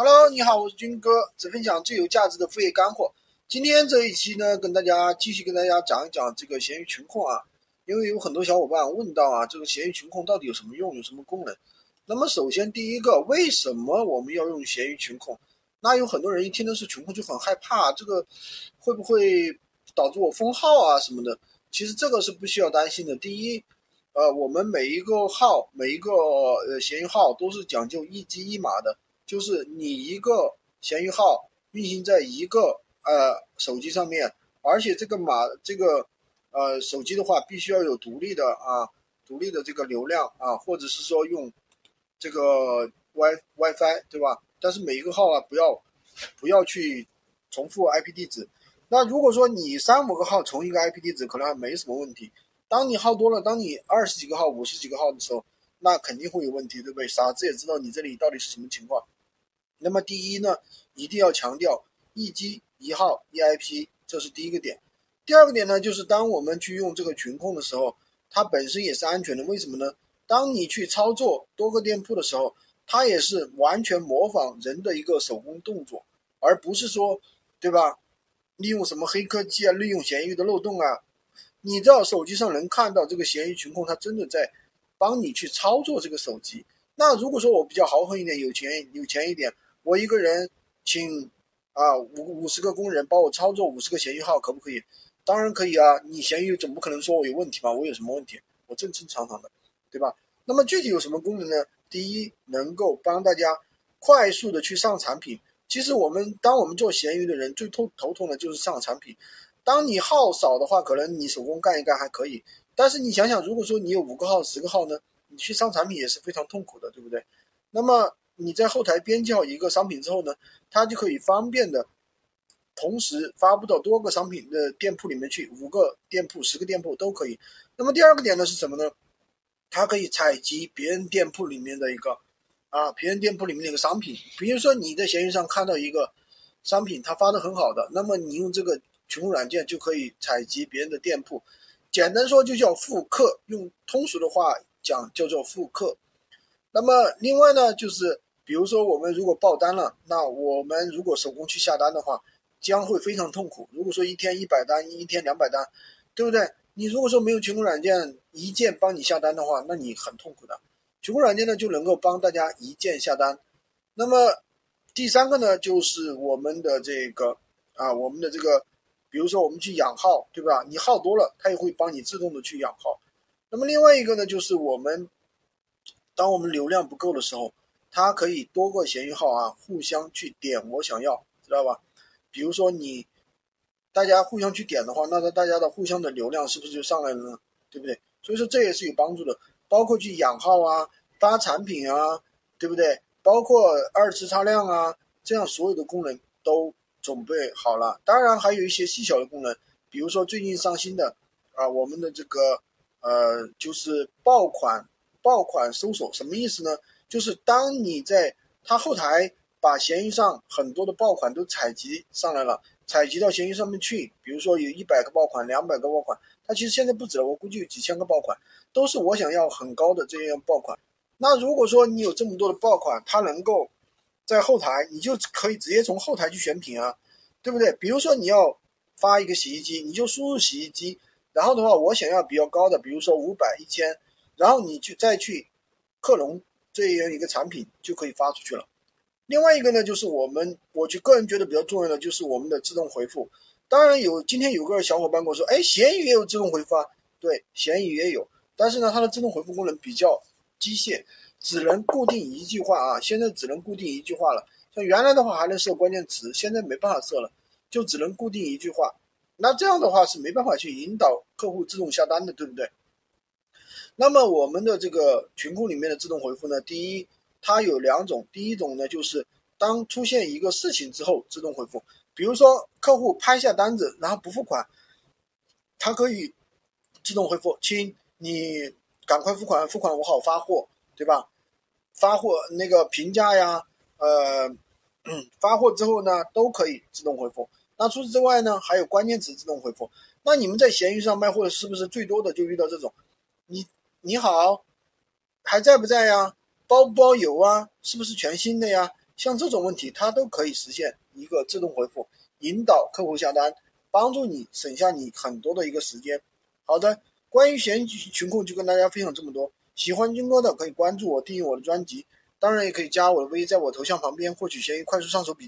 Hello，你好，我是军哥，只分享最有价值的副业干货。今天这一期呢，跟大家继续跟大家讲一讲这个闲鱼群控啊，因为有很多小伙伴问到啊，这个闲鱼群控到底有什么用，有什么功能？那么首先第一个，为什么我们要用闲鱼群控？那有很多人一听的是群控就很害怕，这个会不会导致我封号啊什么的？其实这个是不需要担心的。第一，呃，我们每一个号，每一个呃闲鱼号都是讲究一机一码的。就是你一个闲鱼号运行在一个呃手机上面，而且这个码这个呃手机的话，必须要有独立的啊独立的这个流量啊，或者是说用这个 Wi WiFi 对吧？但是每一个号啊，不要不要去重复 IP 地址。那如果说你三五个号重一个 IP 地址，可能还没什么问题。当你号多了，当你二十几个号、五十几个号的时候，那肯定会有问题，对不对？傻子也知道你这里到底是什么情况。那么第一呢，一定要强调一机一号一 IP，这是第一个点。第二个点呢，就是当我们去用这个群控的时候，它本身也是安全的。为什么呢？当你去操作多个店铺的时候，它也是完全模仿人的一个手工动作，而不是说，对吧？利用什么黑科技啊，利用闲鱼的漏洞啊，你在手机上能看到这个闲鱼群控，它真的在帮你去操作这个手机。那如果说我比较豪横一点，有钱有钱一点。我一个人请啊五五十个工人帮我操作五十个闲鱼号，可不可以？当然可以啊！你闲鱼总不可能说我有问题吧？我有什么问题？我正正常常的，对吧？那么具体有什么功能呢？第一，能够帮大家快速的去上产品。其实我们当我们做闲鱼的人最头头痛的就是上产品。当你号少的话，可能你手工干一干还可以。但是你想想，如果说你有五个号、十个号呢？你去上产品也是非常痛苦的，对不对？那么。你在后台编辑好一个商品之后呢，它就可以方便的同时发布到多个商品的店铺里面去，五个店铺、十个店铺都可以。那么第二个点呢是什么呢？它可以采集别人店铺里面的一个啊，别人店铺里面的一个商品。比如说你在闲鱼上看到一个商品，它发的很好的，那么你用这个群控软件就可以采集别人的店铺。简单说就叫复刻，用通俗的话讲叫做复刻。那么另外呢就是。比如说，我们如果爆单了，那我们如果手工去下单的话，将会非常痛苦。如果说一天一百单，一天两百单，对不对？你如果说没有群控软件一键帮你下单的话，那你很痛苦的。群控软件呢，就能够帮大家一键下单。那么第三个呢，就是我们的这个啊，我们的这个，比如说我们去养号，对吧？你号多了，它也会帮你自动的去养号。那么另外一个呢，就是我们当我们流量不够的时候。它可以多个闲鱼号啊，互相去点我想要，知道吧？比如说你大家互相去点的话，那大家的互相的流量是不是就上来了呢？对不对？所以说这也是有帮助的，包括去养号啊、发产品啊，对不对？包括二次擦量啊，这样所有的功能都准备好了。当然还有一些细小的功能，比如说最近上新的啊，我们的这个呃就是爆款爆款搜索，什么意思呢？就是当你在它后台把闲鱼上很多的爆款都采集上来了，采集到闲鱼上面去，比如说有一百个爆款、两百个爆款，它其实现在不止了，我估计有几千个爆款，都是我想要很高的这样爆款。那如果说你有这么多的爆款，它能够在后台，你就可以直接从后台去选品啊，对不对？比如说你要发一个洗衣机，你就输入洗衣机，然后的话，我想要比较高的，比如说五百、一千，然后你去再去克隆。这样一个产品就可以发出去了。另外一个呢，就是我们，我就个人觉得比较重要的就是我们的自动回复。当然有，今天有个小伙伴跟我说，哎，闲鱼也有自动回复啊。对，闲鱼也有，但是呢，它的自动回复功能比较机械，只能固定一句话啊。现在只能固定一句话了。像原来的话还能设关键词，现在没办法设了，就只能固定一句话。那这样的话是没办法去引导客户自动下单的，对不对？那么我们的这个群控里面的自动回复呢，第一，它有两种，第一种呢就是当出现一个事情之后自动回复，比如说客户拍下单子然后不付款，它可以自动回复，亲，你赶快付款，付款我好发货，对吧？发货那个评价呀，呃，发货之后呢都可以自动回复。那除此之外呢，还有关键词自动回复。那你们在闲鱼上卖货是不是最多的就遇到这种？你？你好，还在不在呀？包不包邮啊？是不是全新的呀？像这种问题，它都可以实现一个自动回复，引导客户下单，帮助你省下你很多的一个时间。好的，关于闲鱼群控就跟大家分享这么多。喜欢军哥的可以关注我，订阅我的专辑，当然也可以加我的微，在我头像旁边获取闲鱼快速上手笔。